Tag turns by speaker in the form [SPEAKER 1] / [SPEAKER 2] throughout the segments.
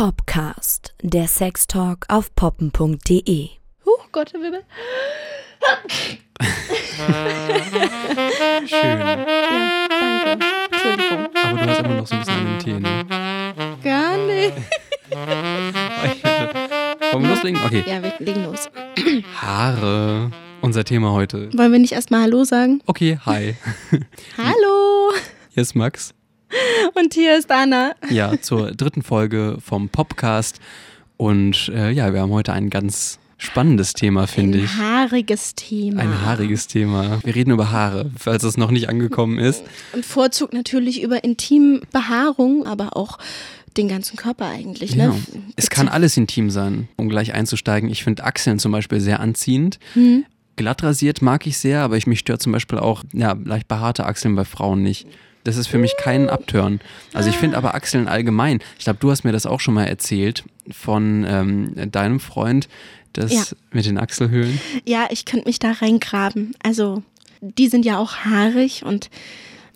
[SPEAKER 1] Popcast, der Sextalk auf poppen.de.
[SPEAKER 2] Huch, Gott, Wibbel.
[SPEAKER 3] Schön.
[SPEAKER 2] Ja, danke. Entschuldigung.
[SPEAKER 3] Aber du hast immer noch so ein bisschen an den Tee, ne?
[SPEAKER 2] Gar nicht.
[SPEAKER 3] Wollen wir loslegen? Okay.
[SPEAKER 2] Ja, wir legen los.
[SPEAKER 3] Haare. Unser Thema heute.
[SPEAKER 2] Wollen wir nicht erstmal Hallo sagen?
[SPEAKER 3] Okay, hi.
[SPEAKER 2] Hallo.
[SPEAKER 3] Hier ist Max.
[SPEAKER 2] Und hier ist Anna.
[SPEAKER 3] Ja, zur dritten Folge vom Popcast. Und äh, ja, wir haben heute ein ganz spannendes Thema, finde ich.
[SPEAKER 2] Ein haariges Thema.
[SPEAKER 3] Ein haariges Thema. Wir reden über Haare, falls es noch nicht angekommen ist.
[SPEAKER 2] Und Vorzug natürlich über Intimbehaarung, aber auch den ganzen Körper eigentlich.
[SPEAKER 3] Ja.
[SPEAKER 2] Ne?
[SPEAKER 3] Es kann alles intim sein, um gleich einzusteigen. Ich finde Achseln zum Beispiel sehr anziehend.
[SPEAKER 2] Hm.
[SPEAKER 3] Glatt rasiert mag ich sehr, aber ich mich stört zum Beispiel auch ja, leicht behaarte Achseln bei Frauen nicht. Das ist für mich kein Abtören. Also ich finde aber Achseln allgemein. Ich glaube, du hast mir das auch schon mal erzählt von ähm, deinem Freund, das
[SPEAKER 2] Ja.
[SPEAKER 3] mit den Achselhöhlen.
[SPEAKER 2] Ja, ich könnte mich da reingraben. Also, die sind ja auch haarig und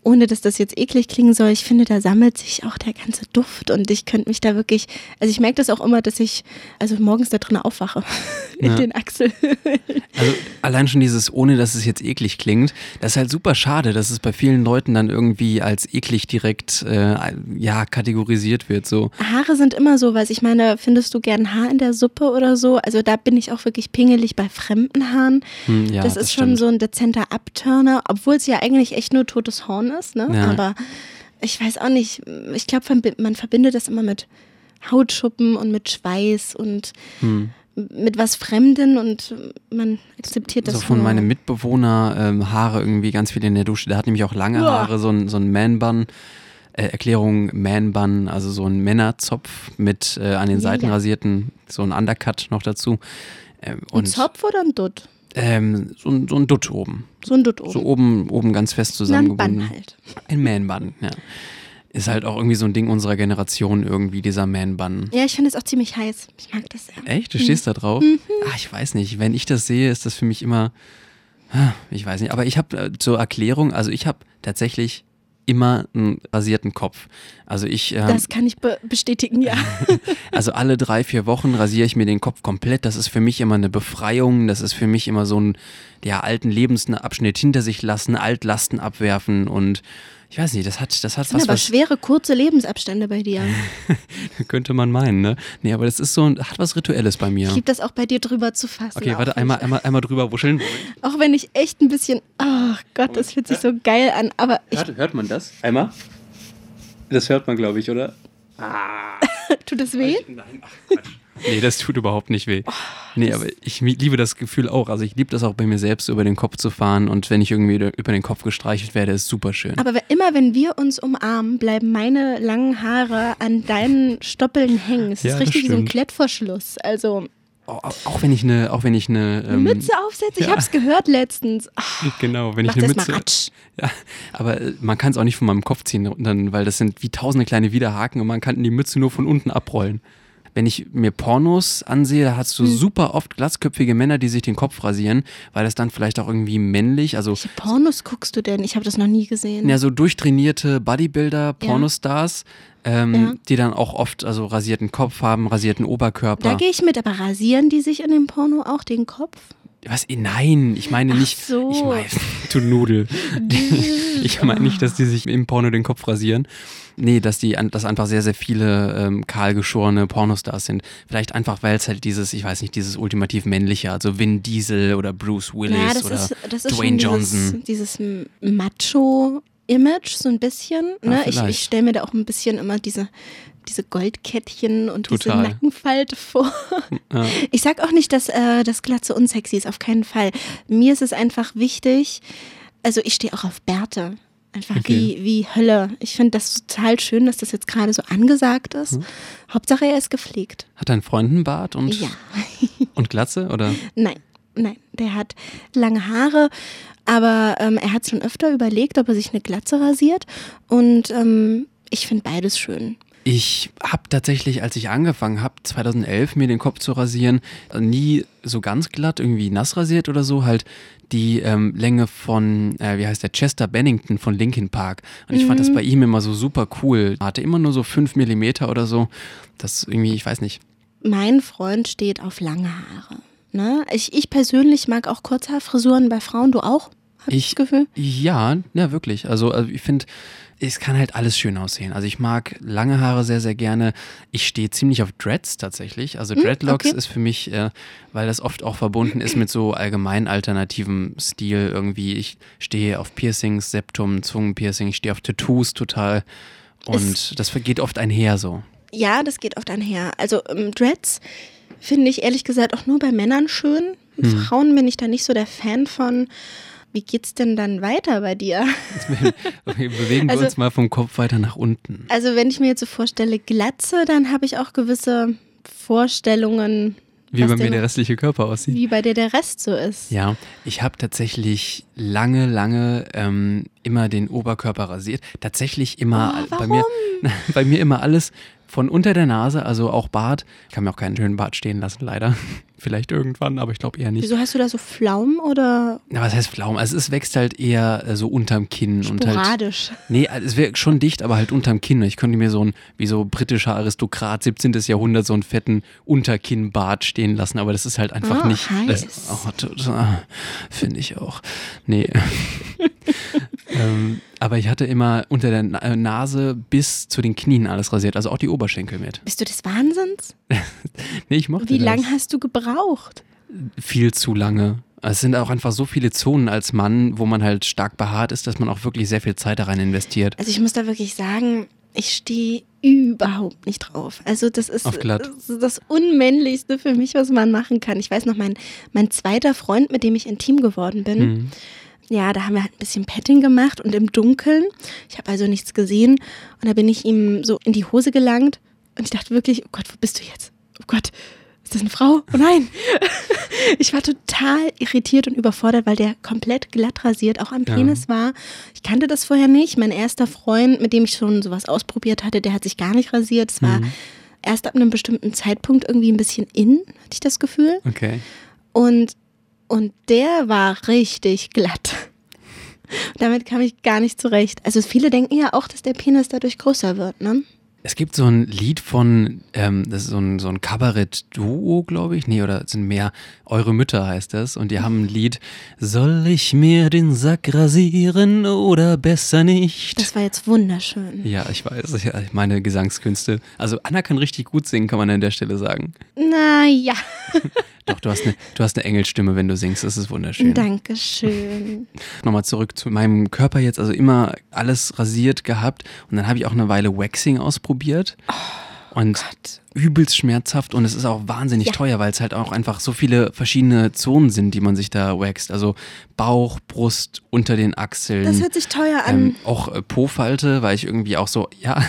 [SPEAKER 2] ohne dass das jetzt eklig klingen soll, ich finde, da sammelt sich auch der ganze Duft und ich könnte mich da wirklich, also ich merke das auch immer, dass ich also morgens da drin aufwache in
[SPEAKER 3] Ja.
[SPEAKER 2] den Achselhöhlen.
[SPEAKER 3] Also allein schon dieses, ohne dass es jetzt eklig klingt, das ist halt super schade, dass es bei vielen Leuten dann irgendwie als eklig direkt äh, ja, kategorisiert wird. So.
[SPEAKER 2] Haare sind immer so, was ich meine, findest du gern Haar in der Suppe oder so? Also da bin ich auch wirklich pingelig bei fremden Haaren.
[SPEAKER 3] Hm, ja,
[SPEAKER 2] das ist schon
[SPEAKER 3] stimmt.
[SPEAKER 2] so ein dezenter Abturner, obwohl es ja eigentlich echt nur totes Horn ist, ne?
[SPEAKER 3] Ja.
[SPEAKER 2] Aber ich weiß auch nicht, ich glaube, man verbindet das immer mit Hautschuppen und mit Schweiß und
[SPEAKER 3] Hm.
[SPEAKER 2] mit was Fremden und man akzeptiert das
[SPEAKER 3] So von
[SPEAKER 2] nur.
[SPEAKER 3] meinem Mitbewohner ähm, Haare irgendwie ganz viel in der Dusche. Der hat nämlich auch lange
[SPEAKER 2] Uah.
[SPEAKER 3] Haare, so ein, so ein Man-Bun. Äh, Erklärung Man-Bun, also so ein Männerzopf mit äh, an den
[SPEAKER 2] Ja,
[SPEAKER 3] Seiten
[SPEAKER 2] ja.
[SPEAKER 3] rasierten, so ein Undercut noch dazu. Ähm,
[SPEAKER 2] ein Zopf oder ein Dutt?
[SPEAKER 3] Ähm, so, ein, so ein Dutt oben.
[SPEAKER 2] So ein Dutt oben.
[SPEAKER 3] So oben, oben ganz fest
[SPEAKER 2] Na, ein
[SPEAKER 3] zusammengebunden.
[SPEAKER 2] Bann halt.
[SPEAKER 3] Ein Man-Bun, ja. Ist halt auch irgendwie so ein Ding unserer Generation, irgendwie, dieser Man-Bun.
[SPEAKER 2] Ja, ich finde es auch ziemlich heiß. Ich mag das sehr.
[SPEAKER 3] Echt? Du stehst da drauf?
[SPEAKER 2] Mhm.
[SPEAKER 3] Ah, ich weiß nicht. Wenn ich das sehe, ist das für mich immer. ah, Ich weiß nicht. Aber ich habe äh, zur Erklärung, also ich habe tatsächlich immer einen rasierten Kopf. Also ich, ähm,
[SPEAKER 2] Das kann ich be bestätigen, ja.
[SPEAKER 3] also alle drei, vier Wochen rasiere ich mir den Kopf komplett. Das ist für mich immer eine Befreiung. Das ist für mich immer so ein, ja, alten Lebensabschnitt hinter sich lassen, Altlasten abwerfen und ich weiß nicht, das hat, das hat
[SPEAKER 2] Das sind
[SPEAKER 3] was,
[SPEAKER 2] aber
[SPEAKER 3] was
[SPEAKER 2] schwere, kurze Lebensabstände bei dir.
[SPEAKER 3] könnte man meinen, ne? Nee, aber das ist so, ein- hat was Rituelles bei mir.
[SPEAKER 2] Ich liebe das auch bei dir drüber zu fassen.
[SPEAKER 3] Okay, warte, einmal, einmal, einmal drüber wuscheln.
[SPEAKER 2] Auch wenn ich echt ein bisschen, oh Gott, das fühlt sich so geil an, aber ich,
[SPEAKER 3] Hört, hört man das? Einmal? Das hört man, glaube ich, oder?
[SPEAKER 2] tut es weh?
[SPEAKER 3] Nein, ach Quatsch. Nee, das tut überhaupt nicht weh. Nee, aber ich liebe das Gefühl auch. Also ich liebe das auch bei mir selbst, über den Kopf zu fahren. Und wenn ich irgendwie über den Kopf gestreichelt werde, ist super schön.
[SPEAKER 2] Aber immer wenn wir uns umarmen, bleiben meine langen Haare an deinen Stoppeln hängen. Es
[SPEAKER 3] Ja,
[SPEAKER 2] ist richtig wie so ein. Klettverschluss. Also
[SPEAKER 3] Auch, auch wenn ich eine, auch wenn ich eine, ähm,
[SPEAKER 2] Mütze aufsetzen, ich
[SPEAKER 3] ja.
[SPEAKER 2] hab's gehört letztens. Ach,
[SPEAKER 3] genau, wenn ich eine Mütze,
[SPEAKER 2] mal ratsch.
[SPEAKER 3] ja, aber äh, man kann es auch nicht von meinem Kopf ziehen, dann, weil das sind wie tausende kleine Widerhaken und man kann die Mütze nur von unten abrollen. Wenn ich mir Pornos ansehe, da hast du
[SPEAKER 2] Hm.
[SPEAKER 3] super oft glatzköpfige Männer, die sich den Kopf rasieren, weil das dann vielleicht auch irgendwie männlich, also
[SPEAKER 2] Welche Pornos guckst du denn? Ich habe das noch nie gesehen.
[SPEAKER 3] Ja, so durchtrainierte Bodybuilder, Pornostars, ähm,
[SPEAKER 2] Ja.
[SPEAKER 3] die dann auch oft also rasierten Kopf haben, rasierten
[SPEAKER 2] Da
[SPEAKER 3] Oberkörper.
[SPEAKER 2] gehe ich mit, aber rasieren die sich in dem Porno auch den Kopf?
[SPEAKER 3] Was? Eh, Nein, ich meine
[SPEAKER 2] Ach
[SPEAKER 3] nicht.
[SPEAKER 2] so.
[SPEAKER 3] Ich meine, du Nudel. ich meine nicht, dass die sich im Porno den Kopf rasieren. Nee, dass die, dass einfach sehr, sehr viele ähm, kahlgeschorene Pornostars sind. Vielleicht einfach, weil es halt dieses, ich weiß nicht, dieses ultimativ männliche, also Vin Diesel oder Bruce Willis
[SPEAKER 2] Ja, das
[SPEAKER 3] oder
[SPEAKER 2] ist, das ist
[SPEAKER 3] Dwayne
[SPEAKER 2] schon dieses,
[SPEAKER 3] Johnson.
[SPEAKER 2] dieses M- Macho-Image, so ein bisschen.
[SPEAKER 3] Ja,
[SPEAKER 2] Ne? ich
[SPEAKER 3] vielleicht.
[SPEAKER 2] ich stelle mir da auch ein bisschen immer diese, diese Goldkettchen und
[SPEAKER 3] Total.
[SPEAKER 2] diese Nackenfalte vor.
[SPEAKER 3] Ja.
[SPEAKER 2] Ich sag auch nicht, dass äh, das Glatze unsexy ist, auf keinen Fall. Mir ist es einfach wichtig, also ich stehe auch auf Bärte. Einfach
[SPEAKER 3] Okay.
[SPEAKER 2] wie, wie Hölle. Ich finde das total schön, dass das jetzt gerade so angesagt ist.
[SPEAKER 3] Mhm.
[SPEAKER 2] Hauptsache er ist gepflegt.
[SPEAKER 3] Hat dein Freund einen Bart und,
[SPEAKER 2] Ja.
[SPEAKER 3] und Glatze? Oder?
[SPEAKER 2] Nein, nein. Der hat lange Haare, aber ähm, er hat schon öfter überlegt, ob er sich eine Glatze rasiert. Und ähm, ich finde beides schön.
[SPEAKER 3] Ich habe tatsächlich, als ich angefangen habe, 2011 mir den Kopf zu rasieren, nie so ganz glatt, irgendwie nass rasiert oder so, halt die ähm, Länge von, äh, wie heißt der, Chester Bennington von Linkin Park. Und ich fand das bei ihm immer so super cool. Er hatte immer nur so 5 Millimeter oder so. Das irgendwie, ich weiß nicht.
[SPEAKER 2] Mein Freund steht auf lange Haare. Ne? Ich, ich persönlich mag auch Kurzhaarfrisuren bei Frauen, du auch? Hab ich das Gefühl?
[SPEAKER 3] Ja, ja, wirklich. Also, also ich finde, es kann halt alles schön aussehen. Also ich mag lange Haare sehr, sehr gerne. Ich stehe ziemlich auf Dreads tatsächlich. Also Dreadlocks okay. ist für mich, äh, weil das oft auch verbunden ist mit so allgemein alternativem Stil irgendwie. Ich stehe auf Piercings, Septum, Zungenpiercing, ich stehe auf Tattoos total. Und es das geht oft einher so.
[SPEAKER 2] Ja, das geht oft einher. Also ähm, Dreads finde ich ehrlich gesagt auch nur bei Männern schön. Hm. Frauen bin ich da nicht so der Fan von. Wie geht's denn dann weiter bei dir?
[SPEAKER 3] Okay, bewegen also, wir uns mal vom Kopf weiter nach unten.
[SPEAKER 2] Also wenn ich mir jetzt so vorstelle Glatze, dann habe ich auch gewisse Vorstellungen.
[SPEAKER 3] Wie bei mir der restliche Körper aussieht.
[SPEAKER 2] Wie bei dir der Rest so ist.
[SPEAKER 3] Ja, ich habe tatsächlich lange, lange ähm, immer den Oberkörper rasiert. Tatsächlich immer
[SPEAKER 2] oh,
[SPEAKER 3] bei mir, bei mir immer alles von unter der Nase, also auch Bart. Ich kann mir auch keinen schönen Bart stehen lassen, leider. Vielleicht irgendwann, aber ich glaube eher nicht.
[SPEAKER 2] Wieso hast du da so Pflaumen oder?
[SPEAKER 3] Na, was heißt Pflaumen? Also es wächst halt eher äh, so unterm Kinn.
[SPEAKER 2] Sporadisch.
[SPEAKER 3] Und halt, nee, es wäre schon dicht, aber halt unterm Kinn. Ich könnte mir so ein, wie so britischer Aristokrat, 17. Jahrhundert, so einen fetten Unterkinnbart stehen lassen, aber das ist halt einfach
[SPEAKER 2] oh,
[SPEAKER 3] nicht.
[SPEAKER 2] Heiß.
[SPEAKER 3] oh, Finde ich auch. Nee. ähm, aber ich hatte immer unter der äh, Nase bis zu den Knien alles rasiert, also auch die Oberschenkel mit.
[SPEAKER 2] Bist du des Wahnsinns?
[SPEAKER 3] nee, ich mochte
[SPEAKER 2] Wie
[SPEAKER 3] das.
[SPEAKER 2] lange hast du gebraucht?
[SPEAKER 3] Viel zu lange. Es sind auch einfach so viele Zonen als Mann, wo man halt stark behaart ist, dass man auch wirklich sehr viel Zeit da rein investiert.
[SPEAKER 2] Also ich muss da wirklich sagen, ich stehe überhaupt nicht drauf. Also das ist, das, ist das Unmännlichste für mich, was man machen kann. Ich weiß noch, mein, mein zweiter Freund, mit dem ich intim geworden bin, mhm ja, da haben wir halt ein bisschen Petting gemacht und im Dunkeln. Ich habe also nichts gesehen und da bin ich ihm so in die Hose gelangt und ich dachte wirklich, oh Gott, wo bist du jetzt? Oh Gott, ist das eine Frau? Oh nein! ich war total irritiert und überfordert, weil der komplett glatt rasiert auch am Penis ja. war. Ich kannte das vorher nicht. Mein erster Freund, mit dem ich schon sowas ausprobiert hatte, der hat sich gar nicht rasiert. Es war mhm. erst ab einem bestimmten Zeitpunkt irgendwie ein bisschen in, hatte ich das Gefühl.
[SPEAKER 3] Okay.
[SPEAKER 2] Und und der war richtig glatt. Damit kam ich gar nicht zurecht. Also viele denken ja auch, dass der Penis dadurch größer wird, ne?
[SPEAKER 3] Es gibt so ein Lied von, ähm, das ist so ein, so ein Kabarett-Duo, glaube ich. Nee, oder es sind mehr Eure Mütter heißt das. Und die haben ein Lied, Soll ich mir den Sack rasieren oder besser nicht?
[SPEAKER 2] Das war jetzt wunderschön.
[SPEAKER 3] Ja, ich weiß. Ja, meine Gesangskünste. Also Anna kann richtig gut singen, kann man an der Stelle sagen.
[SPEAKER 2] Naja.
[SPEAKER 3] Doch, du hast, eine, du hast eine Engelstimme, wenn du singst. Das ist wunderschön.
[SPEAKER 2] Dankeschön.
[SPEAKER 3] Nochmal zurück zu meinem Körper jetzt. Also immer alles rasiert gehabt. Und dann habe ich auch eine Weile Waxing ausprobiert.
[SPEAKER 2] Oh
[SPEAKER 3] und
[SPEAKER 2] Gott.
[SPEAKER 3] übelst schmerzhaft und es ist auch wahnsinnig
[SPEAKER 2] Ja.
[SPEAKER 3] teuer, weil es halt auch einfach so viele verschiedene Zonen sind, die man sich da wächst. Also Bauch, Brust, unter den Achseln.
[SPEAKER 2] Das hört sich teuer an.
[SPEAKER 3] ähm, auch äh, Po-Falte, weil ich irgendwie auch so, ja,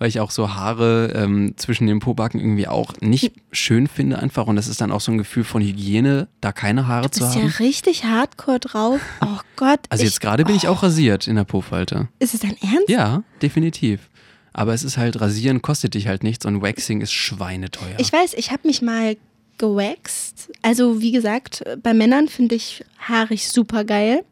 [SPEAKER 3] weil ich auch so Haare ähm, zwischen den Pobacken irgendwie auch nicht schön finde einfach. Und das ist dann auch so ein Gefühl von Hygiene, da keine Haare
[SPEAKER 2] du
[SPEAKER 3] zu
[SPEAKER 2] bist ja
[SPEAKER 3] haben.
[SPEAKER 2] richtig hardcore drauf. Oh Gott.
[SPEAKER 3] Also jetzt gerade bin ich auch rasiert in der Po-Falte.
[SPEAKER 2] Ist es dein Ernst?
[SPEAKER 3] Ja, definitiv. Aber es ist halt, rasieren kostet dich halt nichts und Waxing ist schweineteuer.
[SPEAKER 2] Ich weiß, ich habe mich mal gewaxt. Also wie gesagt, bei Männern finde ich haarig super geil.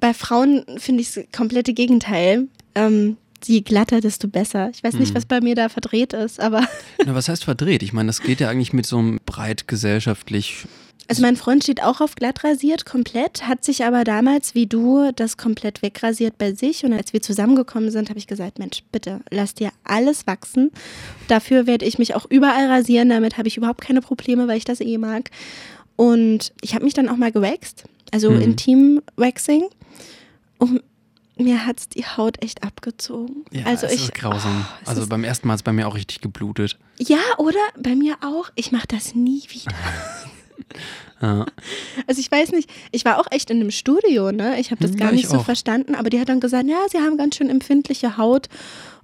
[SPEAKER 2] Bei Frauen finde ich das komplette Gegenteil. Ähm, je glatter, desto besser. Ich weiß nicht,
[SPEAKER 3] Hm.
[SPEAKER 2] was bei mir da verdreht ist, aber
[SPEAKER 3] Na, was heißt verdreht? Ich meine, das geht ja eigentlich mit so einem breit gesellschaftlich.
[SPEAKER 2] also mein Freund steht auch auf glatt rasiert, komplett, hat sich aber damals wie du das komplett wegrasiert bei sich. Und als wir zusammengekommen sind, habe ich gesagt, Mensch, bitte, lass dir alles wachsen. Dafür werde ich mich auch überall rasieren. Damit habe ich überhaupt keine Probleme, weil ich das eh mag. Und ich habe mich dann auch mal gewaxt, also
[SPEAKER 3] Mhm.
[SPEAKER 2] Intim-Waxing. Und mir hat es die Haut echt abgezogen.
[SPEAKER 3] Ja,
[SPEAKER 2] also
[SPEAKER 3] es
[SPEAKER 2] ich,
[SPEAKER 3] ist grausam.
[SPEAKER 2] Oh, es
[SPEAKER 3] also
[SPEAKER 2] ist-
[SPEAKER 3] beim ersten Mal hat es bei mir auch richtig geblutet.
[SPEAKER 2] Ja, oder? Bei mir auch. Ich mache das nie wieder.
[SPEAKER 3] Ja.
[SPEAKER 2] Also ich weiß nicht, ich war auch echt in einem Studio, ne? Ich habe das
[SPEAKER 3] Hm,
[SPEAKER 2] gar
[SPEAKER 3] ja, ich
[SPEAKER 2] nicht so
[SPEAKER 3] auch.
[SPEAKER 2] verstanden, aber die hat dann gesagt, ja, sie haben ganz schön empfindliche Haut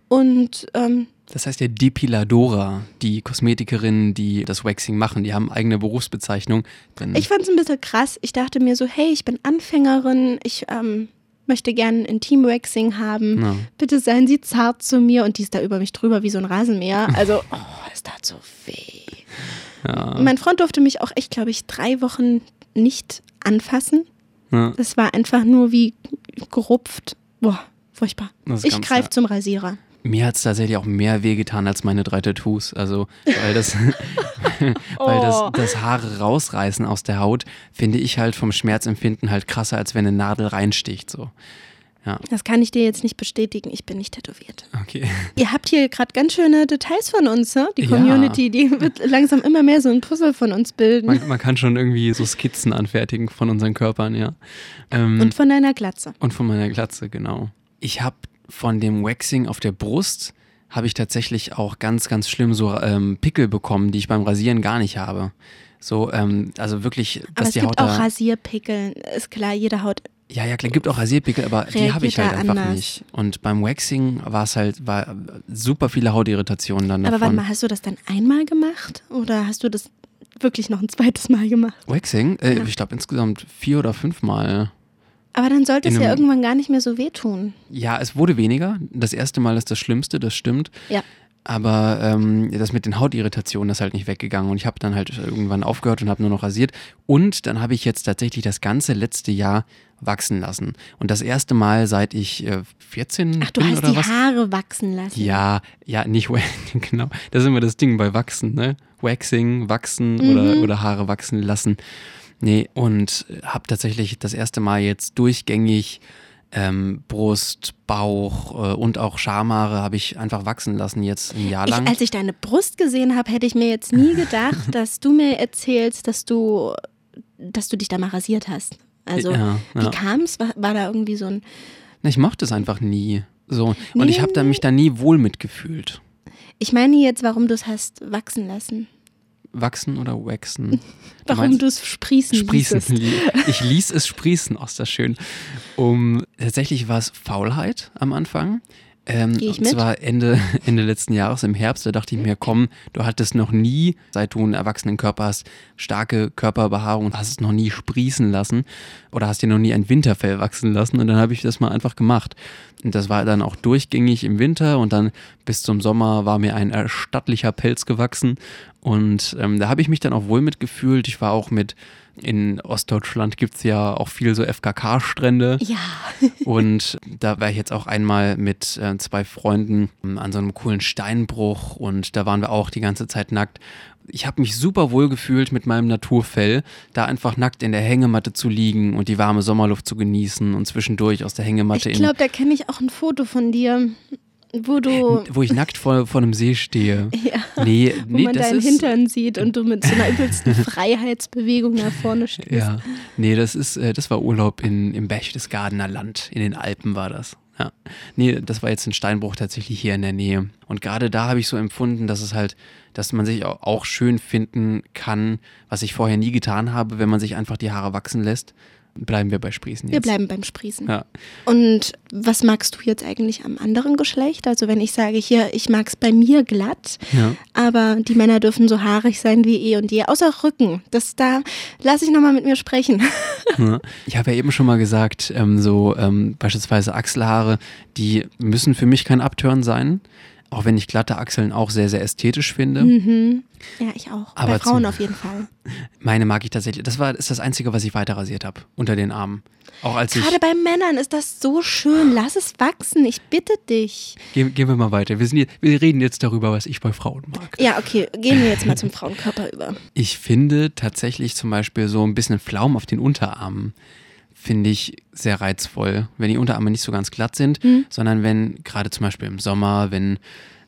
[SPEAKER 2] und ähm,
[SPEAKER 3] Das heißt ja Depiladora, die Kosmetikerinnen, die das Waxing machen, die haben eigene Berufsbezeichnung.
[SPEAKER 2] Ich fand es ein bisschen krass. Ich dachte mir so, hey, ich bin Anfängerin, ich ähm, möchte gerne ein Intim-Waxing haben.
[SPEAKER 3] Ja.
[SPEAKER 2] Bitte seien Sie zart zu mir. Und die ist da über mich drüber wie so ein Rasenmäher. Also, oh, es tat so weh.
[SPEAKER 3] Ja.
[SPEAKER 2] Mein Freund durfte mich auch echt, glaube ich, drei Wochen nicht anfassen.
[SPEAKER 3] Ja.
[SPEAKER 2] Das war einfach nur wie gerupft. Boah, furchtbar.
[SPEAKER 3] Das
[SPEAKER 2] Ich greife zum Rasierer.
[SPEAKER 3] Mir hat es tatsächlich auch mehr wehgetan als meine drei Tattoos. Also, weil das, weil das,
[SPEAKER 2] Oh.
[SPEAKER 3] das Haare rausreißen aus der Haut, finde ich halt vom Schmerzempfinden halt krasser, als wenn eine Nadel reinsticht. So. Ja,
[SPEAKER 2] Das kann ich dir jetzt nicht bestätigen. Ich bin nicht tätowiert.
[SPEAKER 3] okay.
[SPEAKER 2] Ihr habt hier gerade ganz schöne Details von uns, ne? Die
[SPEAKER 3] Ja.
[SPEAKER 2] Community, die wird langsam immer mehr so ein Puzzle von uns bilden.
[SPEAKER 3] Man, man kann schon irgendwie so Skizzen anfertigen von unseren Körpern, ja. Ähm,
[SPEAKER 2] Und von deiner Glatze.
[SPEAKER 3] Und von meiner Glatze, genau. Ich habe von dem Waxing auf der Brust, habe ich tatsächlich auch ganz, ganz schlimm so ähm, Pickel bekommen, die ich beim Rasieren gar nicht habe. So, ähm, also wirklich,
[SPEAKER 2] Aber
[SPEAKER 3] dass
[SPEAKER 2] es
[SPEAKER 3] die
[SPEAKER 2] gibt
[SPEAKER 3] Haut
[SPEAKER 2] auch. Rasierpickel. Ist klar, jede Haut.
[SPEAKER 3] Ja, ja, klar, gibt auch Rasierpickel, aber die habe ich halt einfach
[SPEAKER 2] anders.
[SPEAKER 3] nicht. Und beim Waxing war es halt, war super viele Hautirritationen dann
[SPEAKER 2] Aber
[SPEAKER 3] davon.
[SPEAKER 2] warte mal, hast du das dann einmal gemacht? Oder hast du das wirklich noch ein zweites Mal gemacht?
[SPEAKER 3] Waxing? Äh,
[SPEAKER 2] Ja.
[SPEAKER 3] Ich glaube insgesamt vier oder fünf Mal.
[SPEAKER 2] Aber dann sollte es ja irgendwann gar nicht mehr so wehtun.
[SPEAKER 3] Ja, es wurde weniger. Das erste Mal ist das Schlimmste, das stimmt.
[SPEAKER 2] Ja.
[SPEAKER 3] Aber ähm, das mit den Hautirritationen ist halt nicht weggegangen und ich habe dann halt irgendwann aufgehört und habe nur noch rasiert. Und dann habe ich jetzt tatsächlich das ganze letzte Jahr wachsen lassen. Und das erste Mal seit ich äh, 14
[SPEAKER 2] Ach, du
[SPEAKER 3] bin
[SPEAKER 2] hast
[SPEAKER 3] oder
[SPEAKER 2] die
[SPEAKER 3] was?
[SPEAKER 2] Haare wachsen lassen.
[SPEAKER 3] Ja, ja, nicht genau. Das ist immer das Ding bei Wachsen, ne? Waxing, wachsen
[SPEAKER 2] Mhm.
[SPEAKER 3] oder, oder Haare wachsen lassen. Nee, und habe tatsächlich das erste Mal jetzt durchgängig ähm, Brust, Bauch äh, und auch Schamhaare habe ich einfach wachsen lassen jetzt ein Jahr
[SPEAKER 2] Ich,
[SPEAKER 3] lang.
[SPEAKER 2] als ich deine Brust gesehen habe, hätte ich mir jetzt nie gedacht, dass du mir erzählst, dass du, dass du dich da mal rasiert hast. Also,
[SPEAKER 3] ja,
[SPEAKER 2] wie
[SPEAKER 3] ja.
[SPEAKER 2] kam es? War, war da irgendwie so ein.
[SPEAKER 3] Na, ich mochte es einfach nie. So. Und
[SPEAKER 2] Nee,
[SPEAKER 3] ich habe mich da nie wohl mitgefühlt.
[SPEAKER 2] Ich meine jetzt, warum du es hast wachsen lassen.
[SPEAKER 3] Wachsen oder waxen? Du
[SPEAKER 2] Warum du es sprießen,
[SPEAKER 3] Sprießen.
[SPEAKER 2] ließest.
[SPEAKER 3] li- Ich ließ es sprießen, oh, ist das schön. Um, tatsächlich war es Faulheit am Anfang. Ähm,
[SPEAKER 2] Geh ich
[SPEAKER 3] und
[SPEAKER 2] mit?
[SPEAKER 3] zwar Ende, Ende letzten Jahres im Herbst, da dachte ich mir, komm, du hattest noch nie, seit du einen erwachsenen Körper hast, starke Körperbehaarung und hast es noch nie sprießen lassen oder hast dir noch nie ein Winterfell wachsen lassen und dann habe ich das mal einfach gemacht. Und das war dann auch durchgängig im Winter und dann bis zum Sommer war mir ein erstattlicher Pelz gewachsen und ähm, da habe ich mich dann auch wohl mitgefühlt. Ich war auch mit, in Ostdeutschland gibt es ja auch viel so FKK-Strände.
[SPEAKER 2] Ja,
[SPEAKER 3] Und da war ich jetzt auch einmal mit äh, zwei Freunden ähm, an so einem coolen Steinbruch und da waren wir auch die ganze Zeit nackt. Ich habe mich super wohl gefühlt mit meinem Naturfell, da einfach nackt in der Hängematte zu liegen und die warme Sommerluft zu genießen und zwischendurch aus der
[SPEAKER 2] ich
[SPEAKER 3] Hängematte
[SPEAKER 2] glaube, da kenne ich auch ein Foto von dir, wo du,
[SPEAKER 3] in, wo ich nackt vor, vor einem See stehe.
[SPEAKER 2] ja,
[SPEAKER 3] Nee,
[SPEAKER 2] wo
[SPEAKER 3] nee,
[SPEAKER 2] man
[SPEAKER 3] das
[SPEAKER 2] deinen
[SPEAKER 3] ist
[SPEAKER 2] Hintern sieht und du mit so einer übelsten Freiheitsbewegung nach vorne stehst.
[SPEAKER 3] Ja, nee, das ist, äh, das war Urlaub in, im Berchtesgadener Land. In den Alpen war das. Ja. Nee, das war jetzt ein Steinbruch tatsächlich hier in der Nähe. Und gerade da habe ich so empfunden, dass es halt, dass man sich auch, auch schön finden kann, was ich vorher nie getan habe, wenn man sich einfach die Haare wachsen lässt. Bleiben wir bei Sprießen jetzt.
[SPEAKER 2] Wir bleiben beim Sprießen.
[SPEAKER 3] Ja.
[SPEAKER 2] Und was magst du jetzt eigentlich am anderen Geschlecht? Also wenn ich sage hier, ich mag es bei mir glatt,
[SPEAKER 3] Ja.
[SPEAKER 2] aber die Männer dürfen so haarig sein wie eh und je, außer Rücken. Das da lass ich nochmal mit mir sprechen.
[SPEAKER 3] Ja. Ich habe ja eben schon mal gesagt, ähm, so ähm, beispielsweise Achselhaare, die müssen für mich kein Upturn sein. Auch wenn ich glatte Achseln auch sehr, sehr ästhetisch finde.
[SPEAKER 2] mhm. Ja, ich auch.
[SPEAKER 3] Aber
[SPEAKER 2] bei Frauen auf jeden Fall.
[SPEAKER 3] Meine mag ich tatsächlich. Das war ist das Einzige, was ich weiter rasiert habe. Unter den Armen. Auch als ich.
[SPEAKER 2] Gerade bei Männern ist das so schön. Lass es wachsen, ich bitte dich.
[SPEAKER 3] Gehen, gehen wir mal weiter. Wir, sind hier, wir reden jetzt darüber, was ich bei Frauen mag.
[SPEAKER 2] Ja, okay, gehen wir jetzt mal zum Frauenkörper über.
[SPEAKER 3] Ich finde tatsächlich zum Beispiel so ein bisschen Flaum auf den Unterarmen finde ich sehr reizvoll, wenn die Unterarme nicht so ganz glatt sind,
[SPEAKER 2] Hm.
[SPEAKER 3] sondern wenn gerade zum Beispiel im Sommer, wenn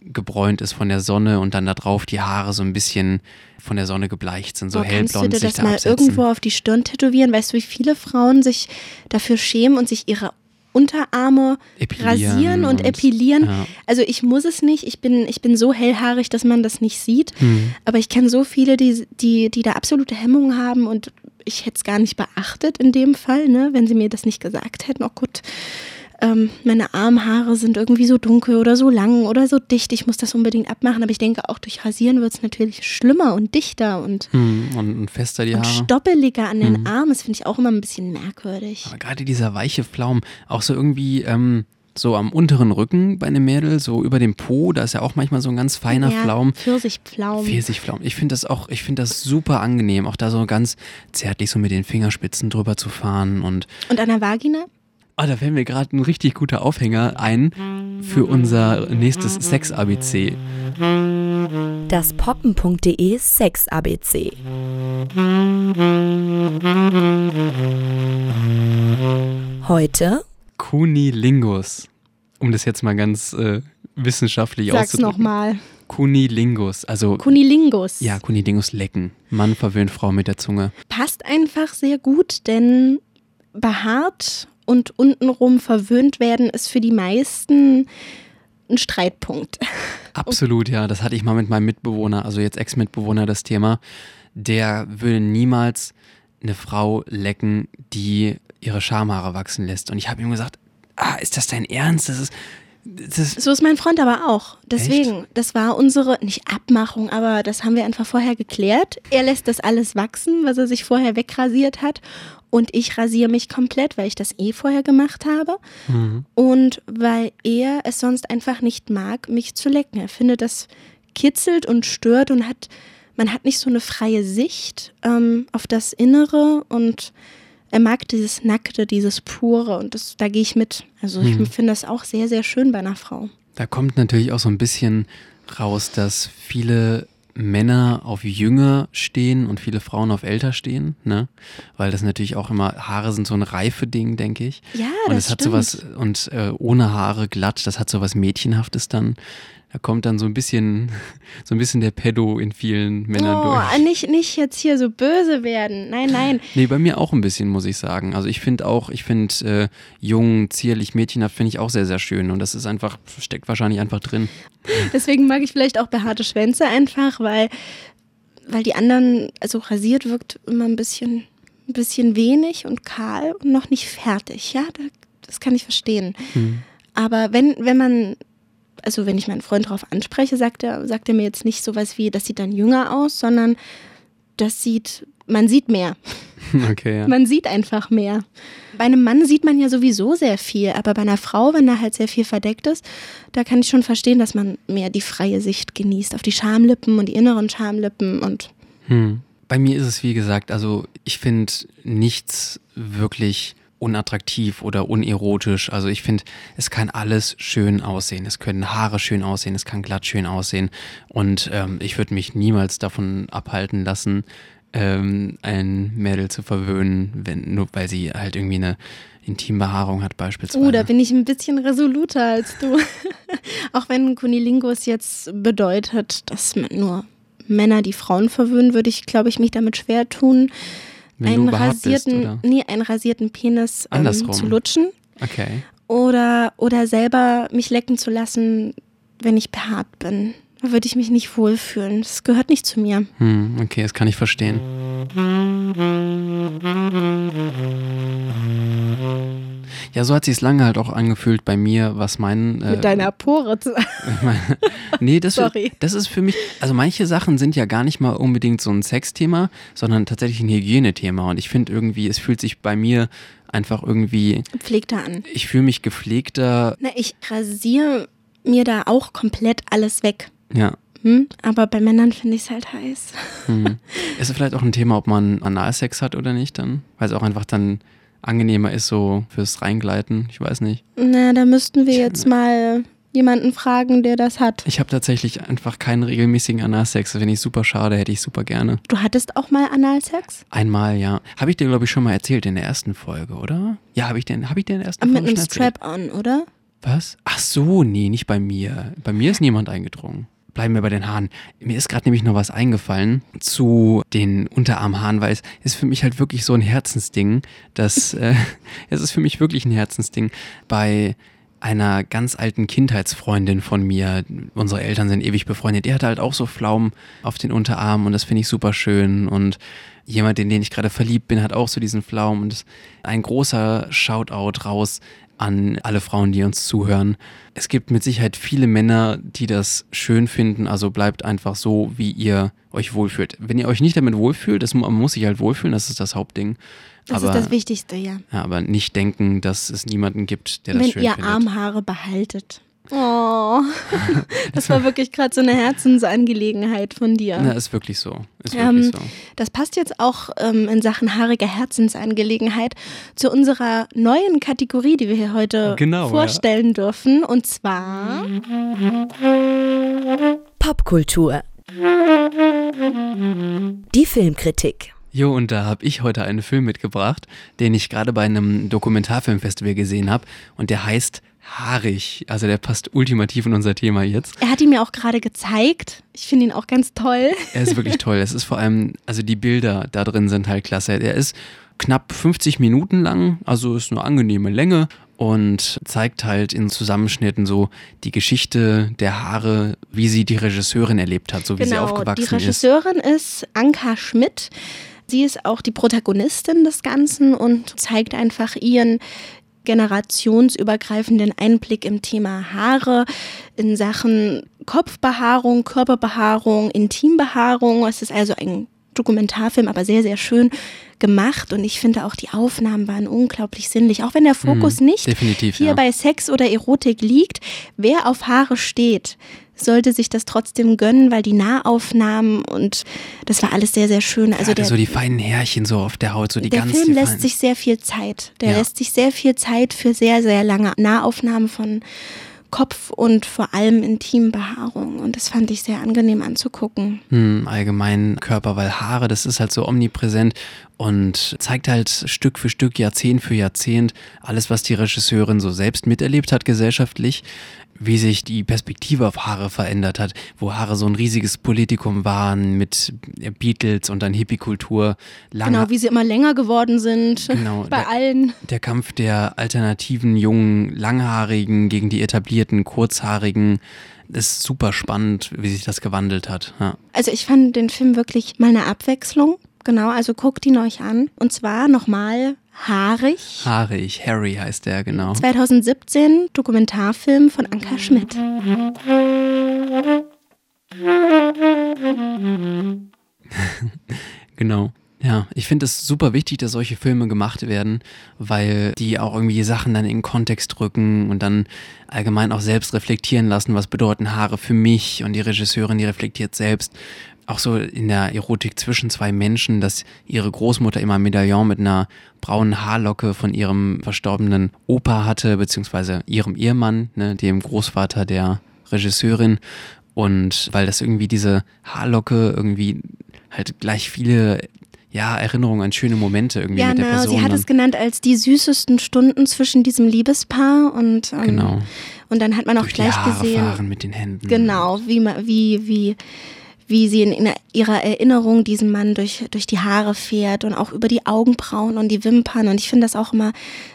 [SPEAKER 3] gebräunt ist von der Sonne und dann da drauf die Haare so ein bisschen von der Sonne gebleicht sind, so
[SPEAKER 2] Boah, kannst du
[SPEAKER 3] hellblond
[SPEAKER 2] dir
[SPEAKER 3] sich
[SPEAKER 2] das
[SPEAKER 3] da
[SPEAKER 2] mal
[SPEAKER 3] absetzen.
[SPEAKER 2] irgendwo auf die Stirn tätowieren? Weißt du, wie viele Frauen sich dafür schämen und sich ihre Unterarme
[SPEAKER 3] Epilieren
[SPEAKER 2] rasieren und,
[SPEAKER 3] und-
[SPEAKER 2] epilieren?
[SPEAKER 3] ja.
[SPEAKER 2] Also ich muss es nicht. Ich bin, ich bin so hellhaarig, dass man das nicht sieht.
[SPEAKER 3] Hm.
[SPEAKER 2] Aber ich kenne so viele, die, die, die da absolute Hemmungen haben und ich hätte es gar nicht beachtet in dem Fall, ne, wenn sie mir das nicht gesagt hätten. Oh gut. ähm, meine Armhaare sind irgendwie so dunkel oder so lang oder so dicht. Ich muss das unbedingt abmachen. Aber ich denke, auch durch Rasieren wird es natürlich schlimmer und dichter und,
[SPEAKER 3] hm, und, und fester die
[SPEAKER 2] und
[SPEAKER 3] Haare.
[SPEAKER 2] stoppeliger an den
[SPEAKER 3] Mhm.
[SPEAKER 2] Armen. Das finde ich auch immer ein bisschen merkwürdig.
[SPEAKER 3] Aber gerade dieser weiche Pflaum, auch so irgendwie ähm, so am unteren Rücken bei einem Mädel, so über dem Po, da ist ja auch manchmal so ein ganz feiner
[SPEAKER 2] ja,
[SPEAKER 3] Pflaum.
[SPEAKER 2] Pfirsichpflaum.
[SPEAKER 3] Pfirsichpflaum. Ich finde das auch, ich finde das super angenehm, auch da so ganz zärtlich so mit den Fingerspitzen drüber zu fahren und
[SPEAKER 2] Und an der Vagina?
[SPEAKER 3] Ah, da fällt mir gerade ein richtig guter Aufhänger ein für unser nächstes Sex-ABC.
[SPEAKER 1] Das poppen.de Sex ABC. Heute
[SPEAKER 3] Kunilingus. Um das jetzt mal ganz äh, wissenschaftlich
[SPEAKER 2] Sag's
[SPEAKER 3] auszudrücken.
[SPEAKER 2] nochmal.
[SPEAKER 3] Kunilingus. Also,
[SPEAKER 2] Kunilingus.
[SPEAKER 3] ja, Kunilingus lecken. Mann verwöhnt Frau mit der Zunge.
[SPEAKER 2] Passt einfach sehr gut, denn behaart und untenrum verwöhnt werden ist für die meisten ein Streitpunkt.
[SPEAKER 3] Absolut, ja. Das hatte ich mal mit meinem Mitbewohner, also jetzt Ex-Mitbewohner, das Thema. Der würde niemals eine Frau lecken, die ihre Schamhaare wachsen lässt. Und ich habe ihm gesagt, ah, ist das dein Ernst? Das ist, das ist
[SPEAKER 2] So ist mein Freund aber auch. Deswegen, das war unsere, nicht Abmachung, aber das haben wir einfach vorher geklärt. Er lässt das alles wachsen, was er sich vorher wegrasiert hat. Und ich rasiere mich komplett, weil ich das eh vorher gemacht habe.
[SPEAKER 3] Mhm.
[SPEAKER 2] Und weil er es sonst einfach nicht mag, mich zu lecken. Er findet, das kitzelt und stört und hat, man hat nicht so eine freie Sicht ähm, auf das Innere und er mag dieses Nackte, dieses Pure und das, da gehe ich mit. Also ich
[SPEAKER 3] Mhm.
[SPEAKER 2] finde das auch sehr, sehr schön bei einer Frau.
[SPEAKER 3] Da kommt natürlich auch so ein bisschen raus, dass viele Männer auf Jünger stehen und viele Frauen auf älter stehen, ne? Weil das natürlich auch immer, Haare sind so ein Reife-Ding, denke ich.
[SPEAKER 2] Ja,
[SPEAKER 3] und
[SPEAKER 2] das
[SPEAKER 3] es hat
[SPEAKER 2] stimmt.
[SPEAKER 3] sowas, und äh, ohne Haare glatt, das hat sowas Mädchenhaftes dann. Da kommt dann so ein bisschen, so ein bisschen der Pedo in vielen Männern
[SPEAKER 2] oh,
[SPEAKER 3] durch.
[SPEAKER 2] nicht, nicht jetzt hier so böse werden. Nein, nein.
[SPEAKER 3] Nee, bei mir auch ein bisschen, muss ich sagen. Also ich finde auch, ich finde äh, jung, zierlich, mädchenhaft finde ich auch sehr, sehr schön. Und das ist einfach, steckt wahrscheinlich einfach drin.
[SPEAKER 2] Deswegen mag ich vielleicht auch behaarte Schwänze einfach, weil, weil die anderen, also rasiert wirkt immer ein bisschen, ein bisschen wenig und kahl und noch nicht fertig. Ja, da, das kann ich verstehen.
[SPEAKER 3] Hm.
[SPEAKER 2] Aber wenn, wenn man, also wenn ich meinen Freund darauf anspreche, sagt er, sagt er mir jetzt nicht sowas wie, das sieht dann jünger aus, sondern das sieht, man sieht mehr.
[SPEAKER 3] Okay, ja.
[SPEAKER 2] Man sieht einfach mehr. Bei einem Mann sieht man ja sowieso sehr viel, aber bei einer Frau, wenn da halt sehr viel verdeckt ist, da kann ich schon verstehen, dass man mehr die freie Sicht genießt auf die Schamlippen und die inneren Schamlippen und
[SPEAKER 3] Hm. Bei mir ist es wie gesagt, also ich finde nichts wirklich unattraktiv oder unerotisch. Also ich finde, es kann alles schön aussehen. Es können Haare schön aussehen, es kann glatt schön aussehen. Und ähm, ich würde mich niemals davon abhalten lassen, ähm, ein Mädel zu verwöhnen, wenn, nur weil sie halt irgendwie eine Intimbehaarung hat beispielsweise.
[SPEAKER 2] Oh, da bin ich ein bisschen resoluter als du. Auch wenn Kunilingus jetzt bedeutet, dass nur Männer, die Frauen verwöhnen, würde ich, glaube ich, mich damit schwer tun, einen
[SPEAKER 3] bist,
[SPEAKER 2] rasierten,
[SPEAKER 3] oder?
[SPEAKER 2] nee, einen rasierten Penis ähm, zu lutschen
[SPEAKER 3] Okay.
[SPEAKER 2] oder, oder selber mich lecken zu lassen, wenn ich behaart bin. Da würde ich mich nicht wohlfühlen. Das gehört nicht zu mir.
[SPEAKER 3] Hm, okay, das kann ich verstehen. Ja, so hat sich lange halt auch angefühlt bei mir, was mein. Äh,
[SPEAKER 2] Mit deiner Pore. zu-
[SPEAKER 3] nee, das,
[SPEAKER 2] Sorry.
[SPEAKER 3] das ist für mich. Also manche Sachen sind ja gar nicht mal unbedingt so ein Sexthema, sondern tatsächlich ein Hygienethema. Und ich finde irgendwie, es fühlt sich bei mir einfach irgendwie.
[SPEAKER 2] Pflegt da an.
[SPEAKER 3] Ich fühle mich gepflegter.
[SPEAKER 2] Na, ich rasiere mir da auch komplett alles weg.
[SPEAKER 3] Ja.
[SPEAKER 2] Hm? Aber bei Männern finde ich es halt heiß.
[SPEAKER 3] Hm. Ist es vielleicht auch ein Thema, ob man Analsex hat oder nicht dann? Weil es auch einfach dann angenehmer ist so fürs Reingleiten. Ich weiß nicht.
[SPEAKER 2] Na, da müssten wir jetzt mal jemanden fragen, der das hat.
[SPEAKER 3] Ich habe tatsächlich einfach keinen regelmäßigen Analsex. Das finde ich super schade, hätte ich super gerne.
[SPEAKER 2] Du hattest auch mal Analsex?
[SPEAKER 3] Einmal, ja. Habe ich dir, glaube ich, schon mal erzählt in der ersten Folge, oder? Ja, habe ich den, habe ich dir in der ersten
[SPEAKER 2] Aber
[SPEAKER 3] Folge
[SPEAKER 2] mit einem
[SPEAKER 3] schon erzählt?
[SPEAKER 2] Strap-on, oder?
[SPEAKER 3] Was? Ach so, nee, nicht bei mir. Bei mir ist niemand eingedrungen. Bleiben wir bei den Haaren. Mir ist gerade nämlich noch was eingefallen zu den Unterarmhaaren, weil es ist für mich halt wirklich so ein Herzensding, dass äh, es ist für mich wirklich ein Herzensding. Bei einer ganz alten Kindheitsfreundin von mir, unsere Eltern sind ewig befreundet, die hatte halt auch so Pflaumen auf den Unterarmen und das finde ich super schön und jemand, in den ich gerade verliebt bin, hat auch so diesen Pflaumen und das- ein großer Shoutout raus an alle Frauen, die uns zuhören. Es gibt mit Sicherheit viele Männer, die das schön finden, also bleibt einfach so, wie ihr euch wohlfühlt. Wenn ihr euch nicht damit wohlfühlt, das, man muss sich halt wohlfühlen, das ist das Hauptding.
[SPEAKER 2] Das
[SPEAKER 3] aber,
[SPEAKER 2] ist das Wichtigste, ja.
[SPEAKER 3] ja. Aber nicht denken, dass es niemanden gibt, der das
[SPEAKER 2] Wenn
[SPEAKER 3] schön
[SPEAKER 2] ihr
[SPEAKER 3] findet.
[SPEAKER 2] Armhaare behaltet. Oh, das war wirklich gerade so eine Herzensangelegenheit von dir.
[SPEAKER 3] Na, ist wirklich so. Ist
[SPEAKER 2] Ähm,
[SPEAKER 3] wirklich so.
[SPEAKER 2] Das passt jetzt auch ähm, in Sachen haarige Herzensangelegenheit zu unserer neuen Kategorie, die wir hier heute
[SPEAKER 3] Genau,
[SPEAKER 2] vorstellen dürfen. Und zwar
[SPEAKER 1] Popkultur. Die Filmkritik.
[SPEAKER 3] Jo, und da habe ich heute einen Film mitgebracht, den ich gerade bei einem Dokumentarfilmfestival gesehen habe. Und der heißt Haarig. Also der passt ultimativ in unser Thema jetzt.
[SPEAKER 2] er hat ihn mir auch gerade gezeigt. Ich finde ihn auch ganz toll.
[SPEAKER 3] Er ist wirklich toll. Es ist vor allem, also die Bilder da drin sind halt klasse. Er ist knapp 50 Minuten lang, also ist eine angenehme Länge und zeigt halt in Zusammenschnitten so die Geschichte der Haare, wie sie die Regisseurin erlebt hat, so wie sie
[SPEAKER 2] genau, die
[SPEAKER 3] aufgewachsen ist.
[SPEAKER 2] Regisseurin ist Anka Schmidt. Sie ist auch die Protagonistin des Ganzen und zeigt einfach ihren generationsübergreifenden Einblick im Thema Haare in Sachen Kopfbehaarung, Körperbehaarung, Intimbehaarung. Es ist also ein Dokumentarfilm, aber sehr, sehr schön gemacht und ich finde auch die Aufnahmen waren unglaublich sinnlich, auch wenn der Fokus
[SPEAKER 3] Mhm,
[SPEAKER 2] nicht hier
[SPEAKER 3] ja.
[SPEAKER 2] bei Sex oder Erotik liegt. Wer auf Haare steht, sollte sich das trotzdem gönnen, weil die Nahaufnahmen und das war alles sehr, sehr schön. Also der,
[SPEAKER 3] so die feinen Härchen so auf der Haut, so die
[SPEAKER 2] der
[SPEAKER 3] ganz
[SPEAKER 2] Film
[SPEAKER 3] die
[SPEAKER 2] lässt
[SPEAKER 3] feinen-
[SPEAKER 2] sich sehr viel Zeit. Der
[SPEAKER 3] Ja.
[SPEAKER 2] lässt sich sehr viel Zeit für sehr, sehr lange Nahaufnahmen von Kopf und vor allem Intimbehaarung. Und das fand ich sehr angenehm anzugucken.
[SPEAKER 3] hm, allgemein Körper, weil Haare, das ist halt so omnipräsent und zeigt halt Stück für Stück, Jahrzehnt für Jahrzehnt, alles, was die Regisseurin so selbst miterlebt hat gesellschaftlich, wie sich die Perspektive auf Haare verändert hat, wo Haare so ein riesiges Politikum waren mit Beatles und dann Hippie-Kultur.
[SPEAKER 2] Genau, wie sie immer länger geworden sind.
[SPEAKER 3] Genau,
[SPEAKER 2] Bei
[SPEAKER 3] der-
[SPEAKER 2] allen.
[SPEAKER 3] der Kampf der alternativen jungen Langhaarigen gegen die etablierten Kurzhaarigen ist super spannend, wie sich das gewandelt hat. Ja.
[SPEAKER 2] Also ich fand den Film wirklich mal eine Abwechslung. Genau, also guckt ihn euch an. Und zwar nochmal Haarig.
[SPEAKER 3] Haarig, Harry heißt der, genau.
[SPEAKER 2] 2017 Dokumentarfilm von Anka Schmidt.
[SPEAKER 3] Genau. Ja, ich finde es super wichtig, dass solche Filme gemacht werden, weil die auch irgendwie Sachen dann in den Kontext rücken und dann allgemein auch selbst reflektieren lassen, was bedeuten Haare für mich und die Regisseurin, die reflektiert selbst. Auch so in der Erotik zwischen zwei Menschen, dass ihre Großmutter immer ein Medaillon mit einer braunen Haarlocke von ihrem verstorbenen Opa hatte, beziehungsweise ihrem Ehemann, ne, dem Großvater der Regisseurin. Und weil das irgendwie diese Haarlocke irgendwie halt gleich viele ja, Erinnerungen an schöne Momente irgendwie
[SPEAKER 2] Ja,
[SPEAKER 3] mit der
[SPEAKER 2] genau.
[SPEAKER 3] Person.
[SPEAKER 2] Sie hat
[SPEAKER 3] dann-
[SPEAKER 2] es genannt als die süßesten Stunden zwischen diesem Liebespaar und ähm,
[SPEAKER 3] Genau.
[SPEAKER 2] und dann hat man auch
[SPEAKER 3] durch die
[SPEAKER 2] gleich
[SPEAKER 3] Haare
[SPEAKER 2] gesehen,
[SPEAKER 3] fahren mit den Händen.
[SPEAKER 2] genau, wie wie wie wie sie in, ihrer Erinnerung diesen Mann durch durch die Haare fährt und auch über die Augenbrauen und die Wimpern. Und ich finde das auch immer